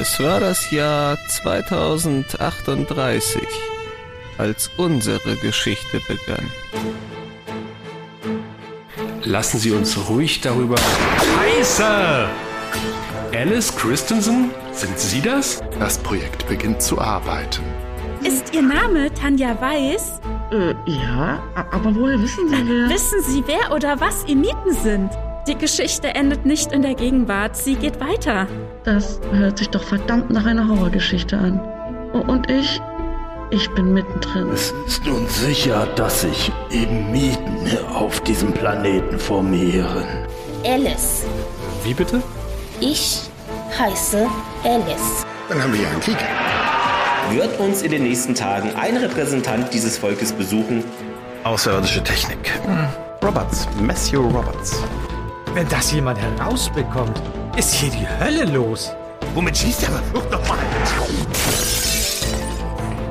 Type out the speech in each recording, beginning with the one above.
Es war das Jahr 2038, als unsere Geschichte begann. Lassen Sie uns ruhig darüber. Scheiße! Alice Christensen? Sind Sie das? Das Projekt beginnt zu arbeiten. Ist Ihr Name Tanja Weiß? Äh, ja, aber woher wissen Sie wer? Wissen Sie, wer oder was Imiten sind? Die Geschichte endet nicht in der Gegenwart, sie geht weiter. Das hört sich doch verdammt nach einer Horrorgeschichte an. Und ich, ich bin mittendrin. Es ist nun sicher, dass sich Imiten auf diesem Planeten formieren. Alice. Wie bitte? Ich heiße Alice. Dann haben wir ja einen Krieg. Wird uns in den nächsten Tagen ein Repräsentant dieses Volkes besuchen? Außerirdische Technik. Hm. Roberts, Matthew Roberts. Wenn das jemand herausbekommt, ist hier die Hölle los. Womit schießt er verflucht nochmal?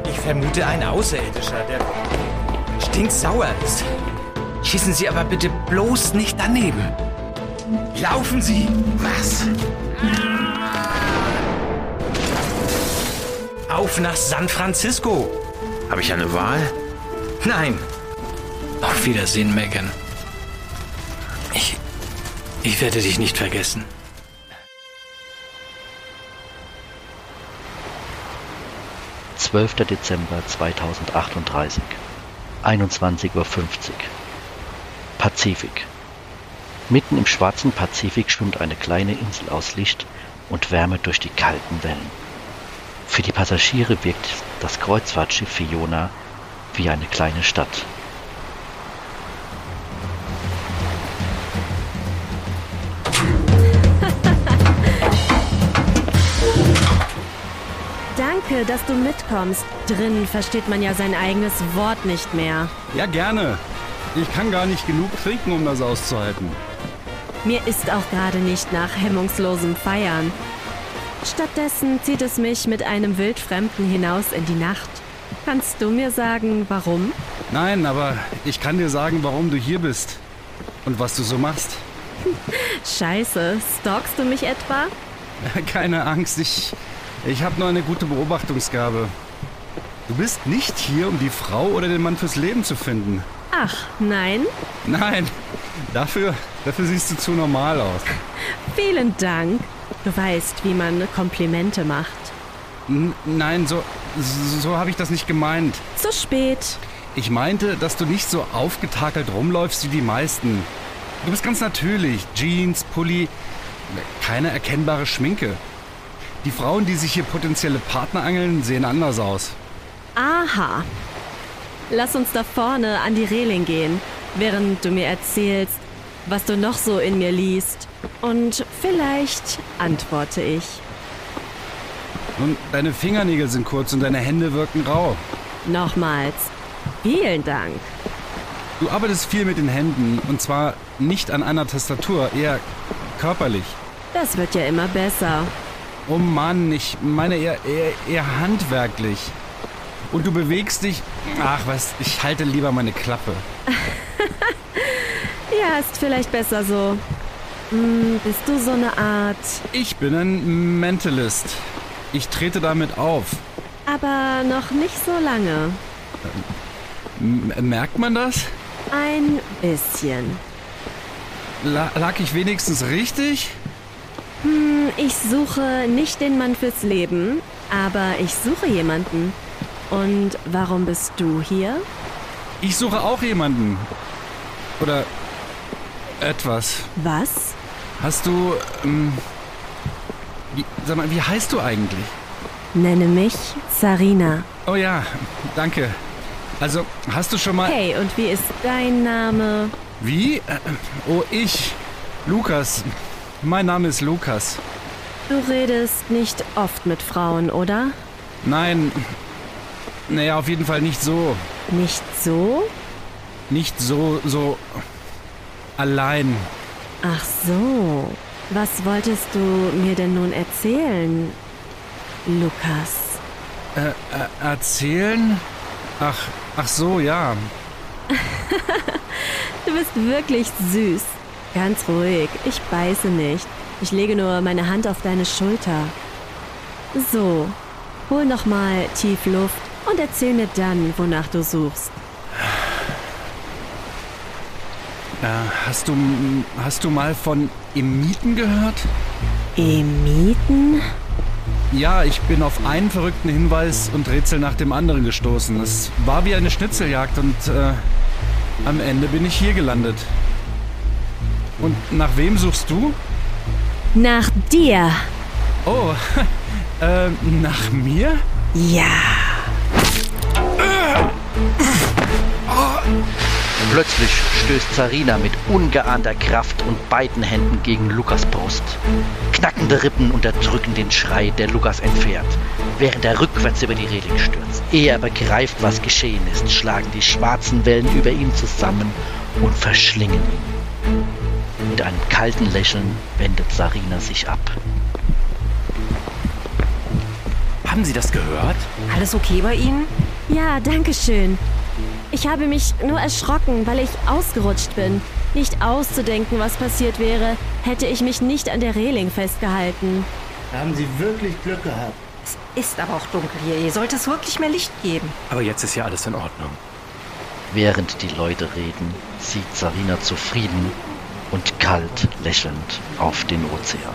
Ich vermute ein Außerirdischer, der stinksauer ist. Schießen Sie aber bitte bloß nicht daneben. Laufen Sie! Was? Auf nach San Francisco! Habe ich eine Wahl? Nein. Auf Wiedersehen, Megan. Ich. Werde dich nicht vergessen. Zwölfter Dezember 2038. 21.50 Uhr. Pazifik. Mitten im schwarzen Pazifik schwimmt eine kleine Insel aus Licht und Wärme durch die kalten Wellen. Für die Passagiere wirkt das Kreuzfahrtschiff Fiona wie eine kleine Stadt. Danke, dass du mitkommst. Drinnen versteht man ja sein eigenes Wort nicht mehr. Ja, gerne. Ich kann gar nicht genug trinken, um das auszuhalten. Mir ist auch gerade nicht nach hemmungslosem Feiern. Stattdessen zieht es mich mit einem Wildfremden hinaus in die Nacht. Kannst du mir sagen, warum? Nein, aber ich kann dir sagen, warum du hier bist. Und was du so machst. Scheiße, stalkst du mich etwa? Keine Angst, ich, ich habe nur eine gute Beobachtungsgabe. Du bist nicht hier, um die Frau oder den Mann fürs Leben zu finden. Ach, nein? Nein, dafür, dafür siehst du zu normal aus. Vielen Dank. Du weißt, wie man Komplimente macht. N nein, so, so, so habe ich das nicht gemeint. Zu spät. Ich meinte, dass du nicht so aufgetakelt rumläufst wie die meisten. Du bist ganz natürlich. Jeans, Pulli, keine erkennbare Schminke. Die Frauen, die sich hier potenzielle Partner angeln, sehen anders aus. Aha. Lass uns da vorne an die Reling gehen, während du mir erzählst, was du noch so in mir liest. Und vielleicht antworte ich. Nun, deine Fingernägel sind kurz und deine Hände wirken rau. Nochmals. Vielen Dank. Du arbeitest viel mit den Händen und zwar nicht an einer Tastatur, eher körperlich. Das wird ja immer besser. Oh Mann, ich meine eher, eher, eher handwerklich. Und du bewegst dich. Ach was, ich halte lieber meine Klappe. ja, ist vielleicht besser so. Hm, bist du so eine Art. Ich bin ein Mentalist. Ich trete damit auf. Aber noch nicht so lange. M merkt man das? Ein bisschen. La lag ich wenigstens richtig? Hm, ich suche nicht den Mann fürs Leben, aber ich suche jemanden. Und warum bist du hier? Ich suche auch jemanden. Oder etwas. Was? Hast du. Ähm, wie, sag mal, wie heißt du eigentlich? Nenne mich Sarina. Oh ja, danke. Also, hast du schon mal. Hey, und wie ist dein Name? Wie? Äh, oh, ich. Lukas. Mein Name ist Lukas. Du redest nicht oft mit Frauen, oder? Nein. Naja, auf jeden Fall nicht so. Nicht so? Nicht so, so. allein. Ach so. Was wolltest du mir denn nun erzählen, Lukas? Äh, äh erzählen? Ach, ach so, ja. du bist wirklich süß. Ganz ruhig, ich beiße nicht. Ich lege nur meine Hand auf deine Schulter. So, hol noch mal tief Luft und erzähl mir dann, wonach du suchst. Äh, hast du hast du mal von Emiten gehört? Emiten? Ja, ich bin auf einen verrückten Hinweis und Rätsel nach dem anderen gestoßen. Es war wie eine Schnitzeljagd und äh, am Ende bin ich hier gelandet. Und nach wem suchst du? Nach dir. Oh, äh, nach mir? Ja. Plötzlich stößt Sarina mit ungeahnter Kraft und beiden Händen gegen Lukas Brust. Knackende Rippen unterdrücken den Schrei, der Lukas entfährt, während er rückwärts über die Reling stürzt. Ehe er begreift, was geschehen ist, schlagen die schwarzen Wellen über ihn zusammen und verschlingen ihn. Mit einem kalten Lächeln wendet Sarina sich ab. Haben Sie das gehört? Alles okay bei Ihnen? Ja, danke schön. Ich habe mich nur erschrocken, weil ich ausgerutscht bin. Nicht auszudenken, was passiert wäre, hätte ich mich nicht an der Reling festgehalten. Haben Sie wirklich Glück gehabt? Es ist aber auch dunkel hier. Hier sollte es wirklich mehr Licht geben. Aber jetzt ist ja alles in Ordnung. Während die Leute reden, sieht Sarina zufrieden kalt lächelnd auf den Ozean.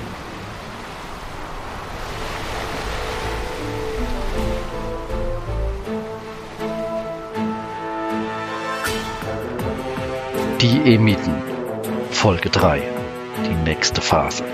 Die Emiten. Folge 3. Die nächste Phase.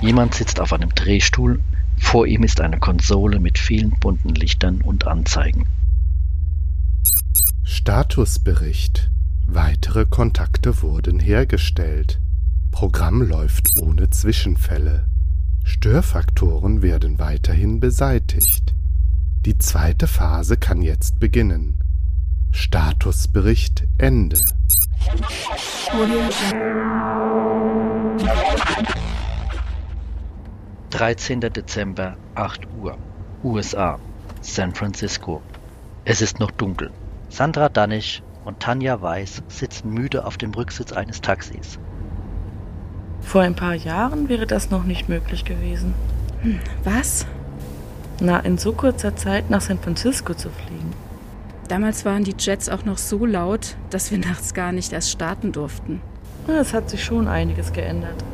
Jemand sitzt auf einem Drehstuhl, vor ihm ist eine Konsole mit vielen bunten Lichtern und Anzeigen. Statusbericht. Weitere Kontakte wurden hergestellt. Programm läuft ohne Zwischenfälle. Störfaktoren werden weiterhin beseitigt. Die zweite Phase kann jetzt beginnen. Statusbericht Ende. 13. Dezember, 8 Uhr, USA, San Francisco. Es ist noch dunkel. Sandra Danisch und Tanja Weiß sitzen müde auf dem Rücksitz eines Taxis. Vor ein paar Jahren wäre das noch nicht möglich gewesen. Hm, was? Na, in so kurzer Zeit nach San Francisco zu fliegen. Damals waren die Jets auch noch so laut, dass wir nachts gar nicht erst starten durften. Es hat sich schon einiges geändert.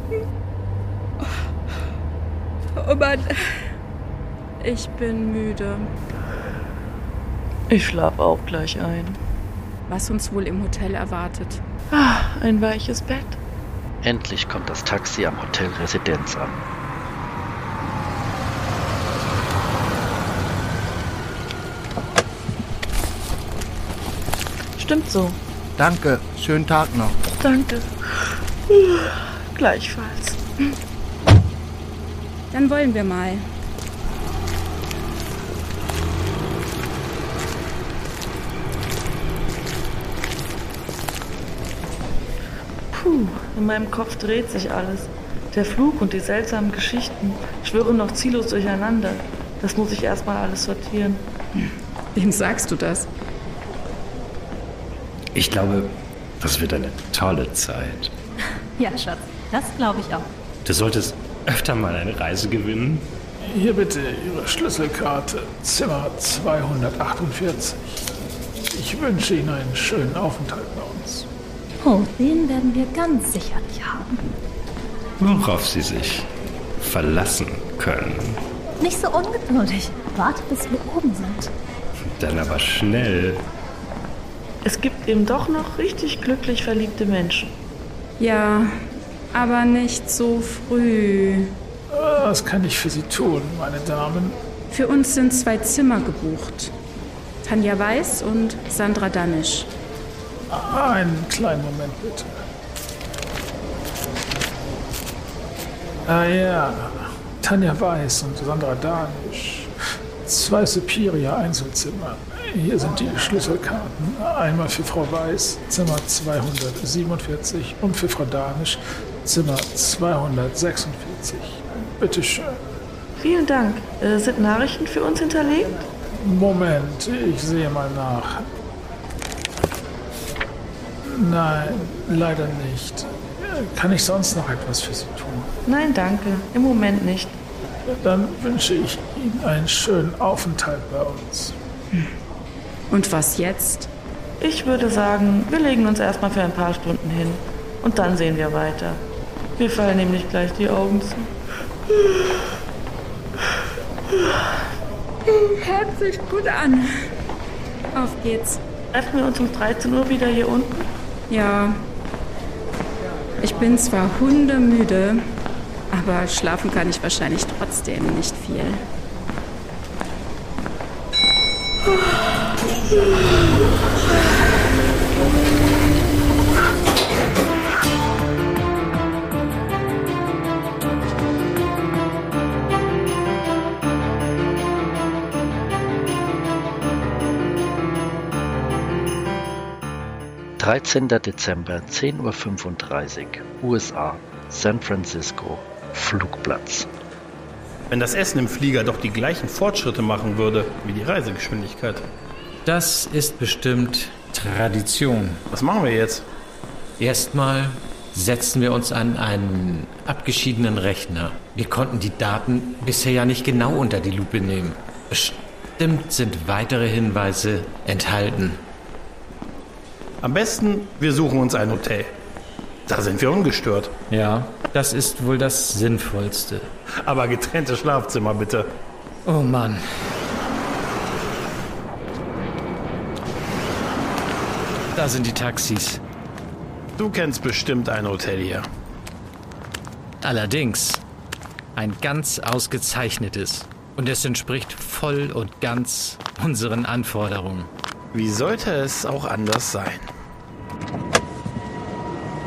Oh Mann, ich bin müde. Ich schlaf auch gleich ein. Was uns wohl im Hotel erwartet. Ah, ein weiches Bett. Endlich kommt das Taxi am Hotel Residenz an. Stimmt so. Danke, schönen Tag noch. Danke. Gleichfalls. Dann wollen wir mal. Puh, in meinem Kopf dreht sich alles. Der Flug und die seltsamen Geschichten schwirren noch ziellos durcheinander. Das muss ich erstmal alles sortieren. Wem sagst du das? Ich glaube, das wird eine tolle Zeit. Ja, Schatz, das glaube ich auch. Du solltest öfter mal eine Reise gewinnen. Hier bitte Ihre Schlüsselkarte, Zimmer 248. Ich wünsche Ihnen einen schönen Aufenthalt bei uns. Oh, den werden wir ganz sicherlich haben. Worauf Sie sich verlassen können. Nicht so ungeduldig. Warte, bis wir oben sind. Dann aber schnell. Es gibt eben doch noch richtig glücklich verliebte Menschen. Ja, aber nicht so früh. Was kann ich für Sie tun, meine Damen? Für uns sind zwei Zimmer gebucht. Tanja Weiß und Sandra Danisch. Einen kleinen Moment bitte. Ah ja, Tanja Weiß und Sandra Danisch. Zwei Superior Einzelzimmer. Hier sind die Schlüsselkarten. Einmal für Frau Weiß, Zimmer 247 und für Frau Danisch, Zimmer 246. Bitte schön. Vielen Dank. Äh, sind Nachrichten für uns hinterlegt? Moment, ich sehe mal nach. Nein, leider nicht. Kann ich sonst noch etwas für Sie tun? Nein, danke. Im Moment nicht. Dann wünsche ich Ihnen einen schönen Aufenthalt bei uns. Und was jetzt? Ich würde sagen, wir legen uns erstmal für ein paar Stunden hin. Und dann sehen wir weiter. Wir fallen nämlich gleich die Augen zu. Hört sich gut an. Auf geht's. Treffen wir uns um 13 Uhr wieder hier unten? Ja. Ich bin zwar hundemüde, aber schlafen kann ich wahrscheinlich trotzdem nicht viel. 13. Dezember, 10.35 Uhr, USA, San Francisco, Flugplatz. Wenn das Essen im Flieger doch die gleichen Fortschritte machen würde wie die Reisegeschwindigkeit. Das ist bestimmt Tradition. Was machen wir jetzt? Erstmal setzen wir uns an einen abgeschiedenen Rechner. Wir konnten die Daten bisher ja nicht genau unter die Lupe nehmen. Bestimmt sind weitere Hinweise enthalten. Am besten, wir suchen uns ein Hotel. Da sind wir ungestört. Ja, das ist wohl das Sinnvollste. Aber getrennte Schlafzimmer bitte. Oh Mann. Da sind die Taxis. Du kennst bestimmt ein Hotel hier. Allerdings ein ganz ausgezeichnetes. Und es entspricht voll und ganz unseren Anforderungen. Wie sollte es auch anders sein?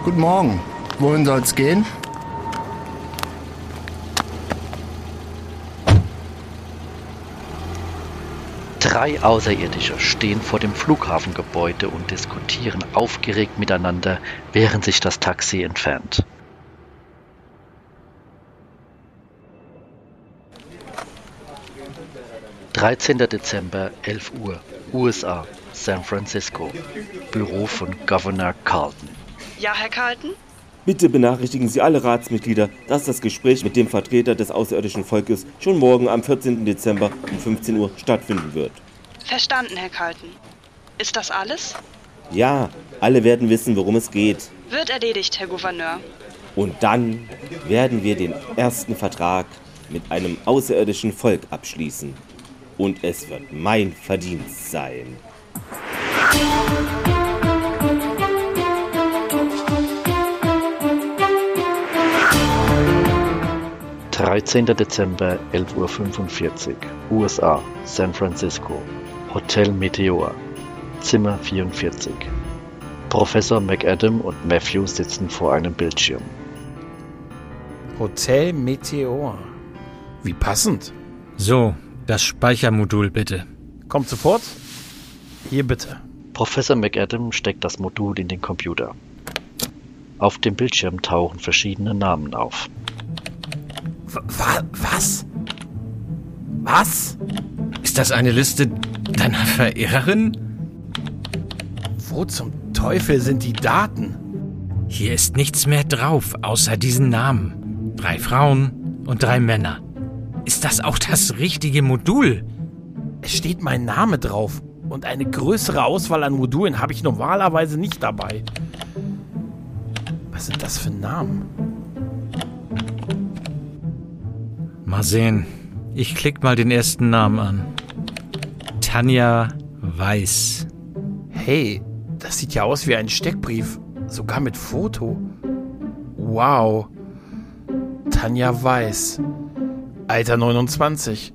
Guten Morgen. Wohin soll's gehen? Drei Außerirdische stehen vor dem Flughafengebäude und diskutieren aufgeregt miteinander, während sich das Taxi entfernt. Dreizehnter Dezember, 11 Uhr, USA, San Francisco, Büro von Governor Carlton. Ja, Herr Carlton? Bitte benachrichtigen Sie alle Ratsmitglieder, dass das Gespräch mit dem Vertreter des außerirdischen Volkes schon morgen am 14. Dezember um 15 Uhr stattfinden wird. Verstanden, Herr Carlton. Ist das alles? Ja, alle werden wissen, worum es geht. Wird erledigt, Herr Gouverneur. Und dann werden wir den ersten Vertrag mit einem außerirdischen Volk abschließen. Und es wird mein Verdienst sein. 13. Dezember, 11.45 Uhr, USA, San Francisco, Hotel Meteor, Zimmer 44. Professor McAdam und Matthew sitzen vor einem Bildschirm. Hotel Meteor. Wie passend. So, das Speichermodul bitte. Kommt sofort. Hier bitte. Professor McAdam steckt das Modul in den Computer. Auf dem Bildschirm tauchen verschiedene Namen auf. Wa was? Was? Ist das eine Liste deiner Verehrerin? Wo zum Teufel sind die Daten? Hier ist nichts mehr drauf, außer diesen Namen. Drei Frauen und drei Männer. Ist das auch das richtige Modul? Es steht mein Name drauf. Und eine größere Auswahl an Modulen habe ich normalerweise nicht dabei. Was sind das für Namen? Mal sehen. Ich klick mal den ersten Namen an. Tanja Weiß. Hey, das sieht ja aus wie ein Steckbrief. Sogar mit Foto. Wow. Tanja Weiß. Alter 29.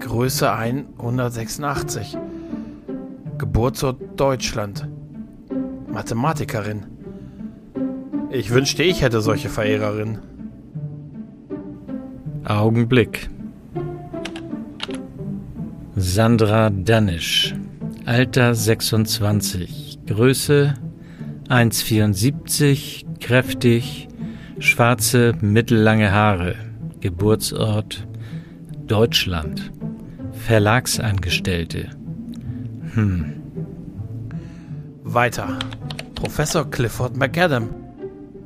Größe 186. Geburtsort Deutschland. Mathematikerin. Ich wünschte, ich hätte solche Verehrerinnen. Augenblick. Sandra Danisch. Alter 26. Größe 1,74. Kräftig. Schwarze, mittellange Haare. Geburtsort Deutschland. Verlagsangestellte. Hm. Weiter. Professor Clifford McAdam.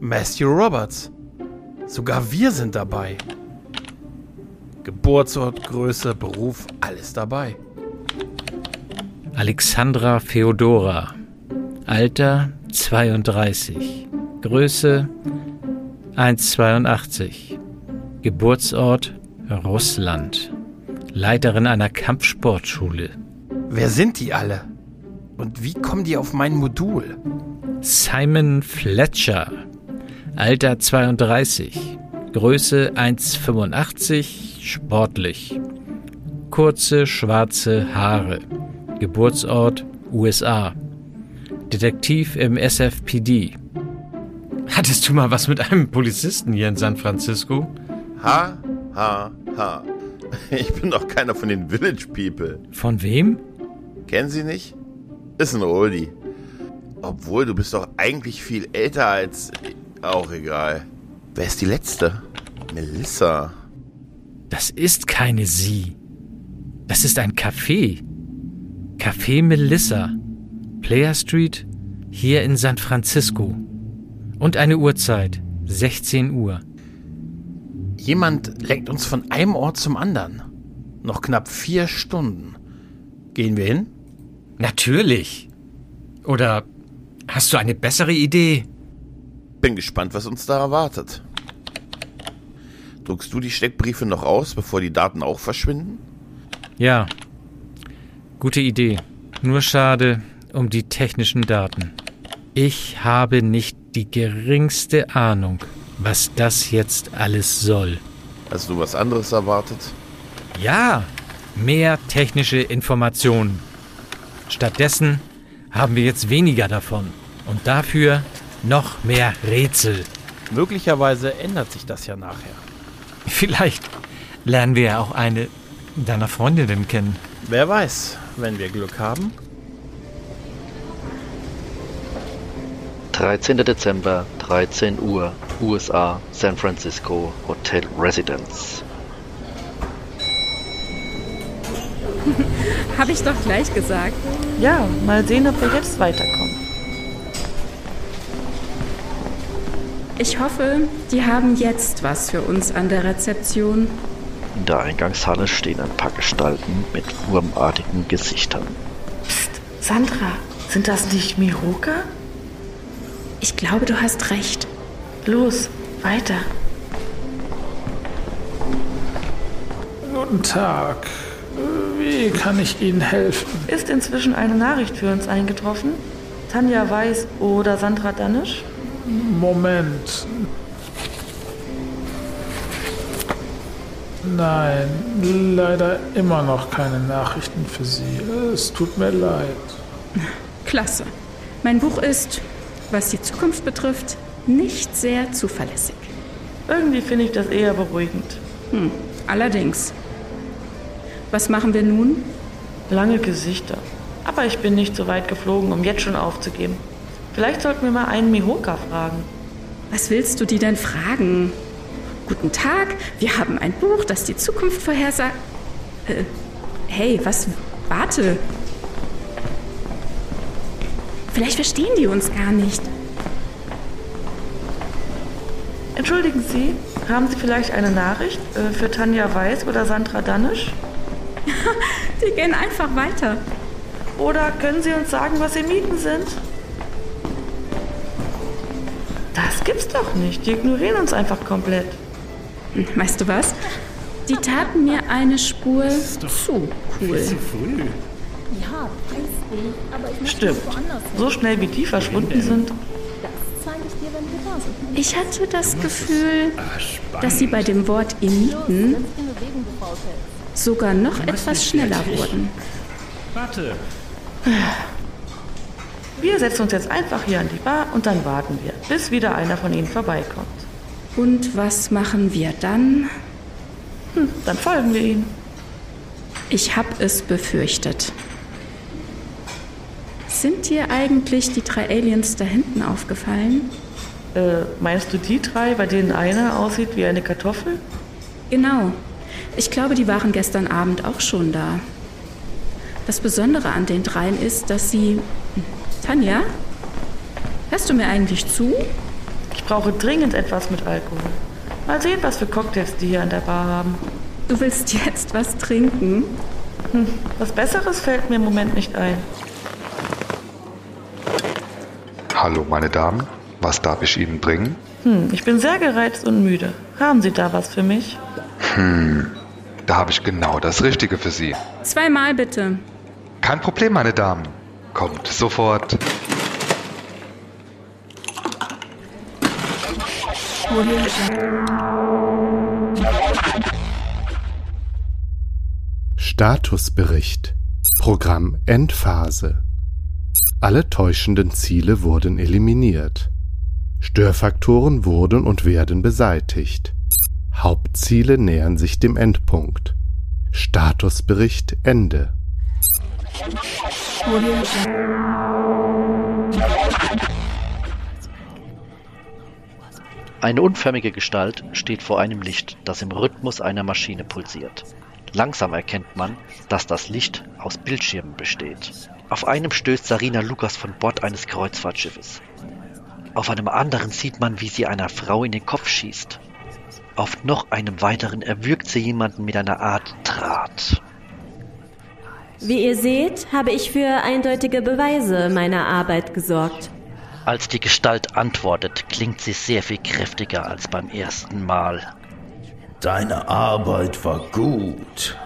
Matthew Roberts. Sogar wir sind dabei. Geburtsort, Größe, Beruf, alles dabei. Alexandra Feodora. Alter 32. Größe 1,82. Geburtsort Russland. Leiterin einer Kampfsportschule. Wer sind die alle? Und wie kommen die auf mein Modul? Simon Fletcher. Alter 32. Größe 1,85. Sportlich. Kurze schwarze Haare. Geburtsort USA. Detektiv im SFPD. Hattest du mal was mit einem Polizisten hier in San Francisco? Ha, ha, ha. Ich bin doch keiner von den Village People. Von wem? Kennen Sie nicht? Ist ein Oldie. Obwohl, du bist doch eigentlich viel älter als... Auch egal. Wer ist die Letzte? Melissa. Das ist keine sie. Das ist ein Café. Café Melissa. Player Street, hier in San Francisco. Und eine Uhrzeit. 16 Uhr. Jemand lenkt uns von einem Ort zum anderen. Noch knapp vier Stunden. Gehen wir hin? Natürlich. Oder hast du eine bessere Idee? Bin gespannt, was uns da erwartet. Druckst du die Steckbriefe noch aus, bevor die Daten auch verschwinden? Ja. Gute Idee. Nur schade um die technischen Daten. Ich habe nicht die geringste Ahnung, was das jetzt alles soll. Hast du was anderes erwartet? Ja, mehr technische Informationen. Stattdessen haben wir jetzt weniger davon und dafür noch mehr Rätsel. Möglicherweise ändert sich das ja nachher. Vielleicht lernen wir ja auch eine deiner Freundinnen kennen. Wer weiß, wenn wir Glück haben. 13. Dezember, 13 Uhr, USA, San Francisco, Hotel Residence. Habe ich doch gleich gesagt. Ja, mal sehen, ob wir jetzt weiterkommen. Ich hoffe, die haben jetzt was für uns an der Rezeption. In der Eingangshalle stehen ein paar Gestalten mit wurmartigen Gesichtern. Psst, Sandra, sind das nicht Miroka? Ich glaube, du hast recht. Los, weiter. Guten Tag. Wie kann ich Ihnen helfen? Ist inzwischen eine Nachricht für uns eingetroffen? Tanja Weiß oder Sandra Danisch? Moment. Nein, leider immer noch keine Nachrichten für Sie. Es tut mir leid. Klasse. Mein Buch ist, was die Zukunft betrifft, nicht sehr zuverlässig. Irgendwie finde ich das eher beruhigend. Hm, allerdings. Was machen wir nun? Lange Gesichter. Aber ich bin nicht so weit geflogen, um jetzt schon aufzugeben. Vielleicht sollten wir mal einen Mihoka fragen. Was willst du die denn fragen? Guten Tag, wir haben ein Buch, das die Zukunft vorhersagt. Äh, hey, was? Warte. Vielleicht verstehen die uns gar nicht. Entschuldigen Sie, haben Sie vielleicht eine Nachricht äh, für Tanja Weiß oder Sandra Danisch? die gehen einfach weiter. Oder können Sie uns sagen, was Ihr Mieten sind? Doch nicht. Die ignorieren uns einfach komplett. Weißt du was? Die taten mir eine Spur zu cool. Zu früh. Ja, aber ich Stimmt. So schnell wie die verschwunden sind. Ich da sind. Ich hatte das Gefühl, dass sie bei dem Wort Imiten sogar noch etwas schneller wurden. Warte. Wir setzen uns jetzt einfach hier an die Bar und dann warten wir, bis wieder einer von ihnen vorbeikommt. Und was machen wir dann? Hm, dann folgen wir ihnen. Ich habe es befürchtet. Sind dir eigentlich die drei Aliens da hinten aufgefallen? Äh, meinst du die drei, bei denen einer aussieht wie eine Kartoffel? Genau. Ich glaube, die waren gestern Abend auch schon da. Das Besondere an den dreien ist, dass sie. Tanja? Hörst du mir eigentlich zu? Ich brauche dringend etwas mit Alkohol. Mal sehen, was für Cocktails die hier an der Bar haben. Du willst jetzt was trinken? Hm, was Besseres fällt mir im Moment nicht ein. Hallo, meine Damen. Was darf ich Ihnen bringen? Hm, ich bin sehr gereizt und müde. Haben Sie da was für mich? Hm, da habe ich genau das Richtige für Sie. Zweimal bitte. Kein Problem, meine Damen. Kommt sofort. Statusbericht. Programm Endphase. Alle täuschenden Ziele wurden eliminiert. Störfaktoren wurden und werden beseitigt. Hauptziele nähern sich dem Endpunkt. Statusbericht Ende. Eine unförmige Gestalt steht vor einem Licht, das im Rhythmus einer Maschine pulsiert. Langsam erkennt man, dass das Licht aus Bildschirmen besteht. Auf einem stößt Sarina Lukas von Bord eines Kreuzfahrtschiffes. Auf einem anderen sieht man, wie sie einer Frau in den Kopf schießt. Auf noch einem weiteren erwürgt sie jemanden mit einer Art Draht. Wie ihr seht, habe ich für eindeutige Beweise meiner Arbeit gesorgt. Als die Gestalt antwortet, klingt sie sehr viel kräftiger als beim ersten Mal. Deine Arbeit war gut.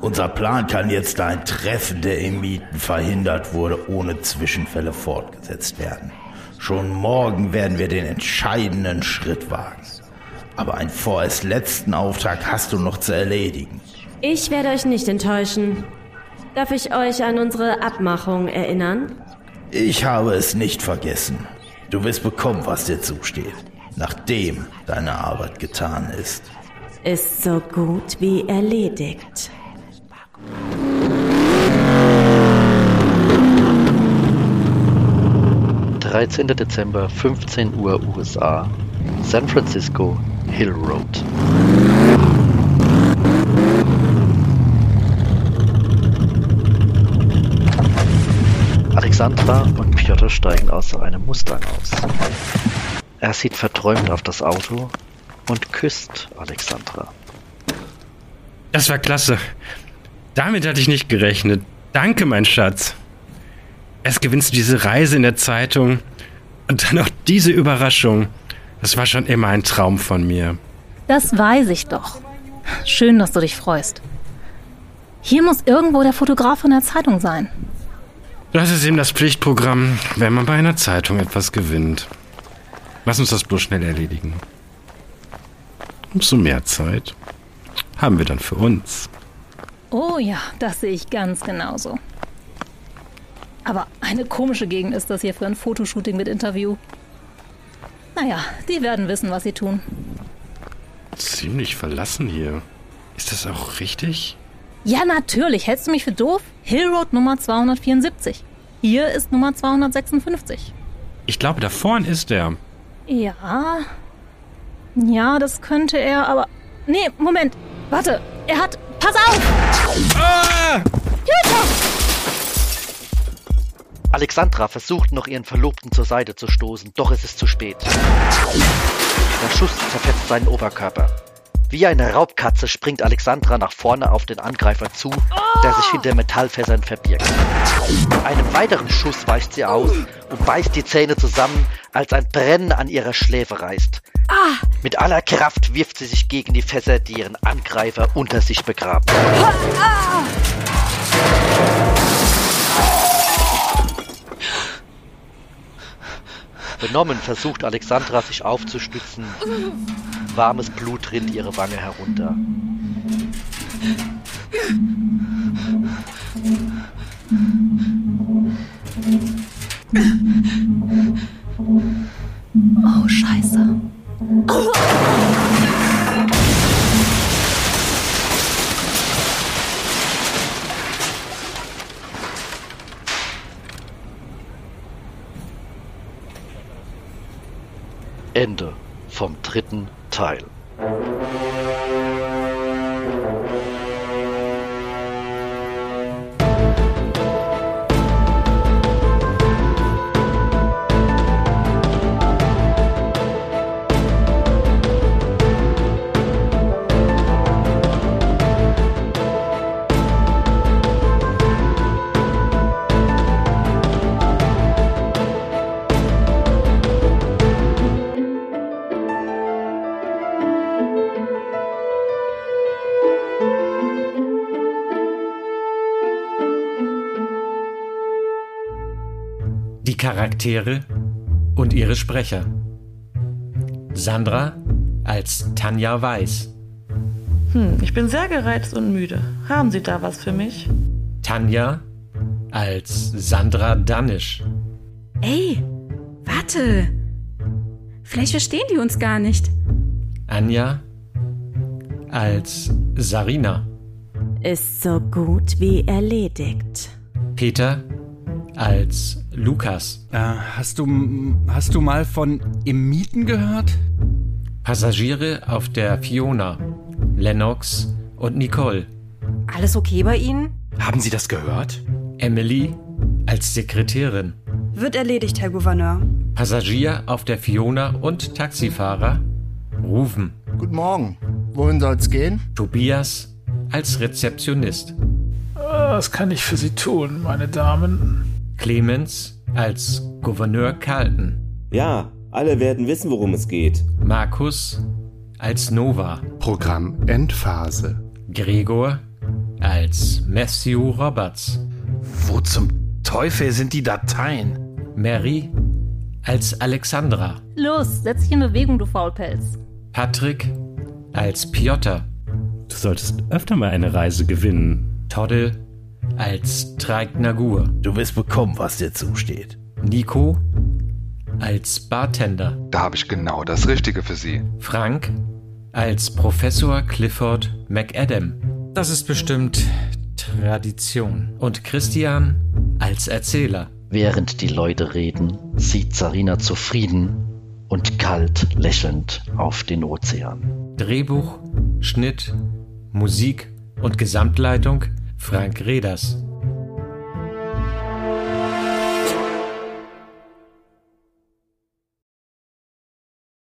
Unser Plan kann jetzt ein Treffen der Emiten verhindert wurde, ohne Zwischenfälle fortgesetzt werden. Schon morgen werden wir den entscheidenden Schritt wagen. Aber einen vorerst letzten Auftrag hast du noch zu erledigen. Ich werde euch nicht enttäuschen. Darf ich euch an unsere Abmachung erinnern? Ich habe es nicht vergessen. Du wirst bekommen, was dir zusteht, nachdem deine Arbeit getan ist. Ist so gut wie erledigt. 13. Dezember, 15 Uhr USA, San Francisco, Hill Road. Alexandra und Piotr steigen aus einem Mustang aus. Er sieht verträumt auf das Auto und küsst Alexandra. Das war klasse. Damit hatte ich nicht gerechnet. Danke, mein Schatz. Erst gewinnst du diese Reise in der Zeitung und dann noch diese Überraschung. Das war schon immer ein Traum von mir. Das weiß ich doch. Schön, dass du dich freust. Hier muss irgendwo der Fotograf von der Zeitung sein. Das ist eben das Pflichtprogramm, wenn man bei einer Zeitung etwas gewinnt. Lass uns das bloß schnell erledigen. Umso mehr Zeit haben wir dann für uns. Oh ja, das sehe ich ganz genauso. Aber eine komische Gegend ist das hier für ein Fotoshooting mit Interview. Naja, die werden wissen, was sie tun. Ziemlich verlassen hier. Ist das auch richtig? Ja, natürlich. Hältst du mich für doof? Hill Road Nummer 274. Hier ist Nummer 256. Ich glaube, da vorn ist er. Ja. Ja, das könnte er, aber. Nee, Moment. Warte. Er hat. Pass auf! Ah! Hilfe! Alexandra versucht noch ihren Verlobten zur Seite zu stoßen, doch es ist zu spät. Der Schuss zerfetzt seinen Oberkörper. Wie eine Raubkatze springt Alexandra nach vorne auf den Angreifer zu, der sich hinter Metallfässern verbirgt. Einem weiteren Schuss weicht sie aus und beißt die Zähne zusammen, als ein Brennen an ihrer Schläfe reißt. Mit aller Kraft wirft sie sich gegen die Fässer, die ihren Angreifer unter sich begraben. Benommen versucht Alexandra sich aufzustützen. Warmes Blut rinnt ihre Wange herunter. Oh, scheiße. Ende vom dritten Teil. Charaktere und ihre Sprecher. Sandra als Tanja Weiß. Hm, ich bin sehr gereizt und müde. Haben Sie da was für mich? Tanja als Sandra Danisch. Ey, warte. Vielleicht verstehen die uns gar nicht. Anja als Sarina. Ist so gut wie erledigt. Peter als Lukas. Äh, hast du hast du mal von Emiten gehört? Passagiere auf der Fiona, Lennox und Nicole. Alles okay bei Ihnen? Haben Sie das gehört? Emily als Sekretärin. Wird erledigt, Herr Gouverneur. Passagier auf der Fiona und Taxifahrer Rufen. Guten Morgen. Wohin soll's gehen? Tobias als Rezeptionist. Was kann ich für Sie tun, meine Damen? Clemens als Gouverneur Carlton. Ja, alle werden wissen, worum es geht. Markus als Nova. Programm Endphase. Gregor als Matthew Roberts. Wo zum Teufel sind die Dateien? Mary als Alexandra. Los, setz dich in Bewegung, du Faulpelz. Patrick als Piotr. Du solltest öfter mal eine Reise gewinnen. Toddel als Traignagur. Du wirst bekommen, was dir zusteht. Nico als Bartender. Da habe ich genau das Richtige für Sie. Frank als Professor Clifford McAdam. Das ist bestimmt Tradition. Und Christian als Erzähler. Während die Leute reden, sieht Sarina zufrieden und kalt lächelnd auf den Ozean. Drehbuch, Schnitt, Musik und Gesamtleitung Frank Reders.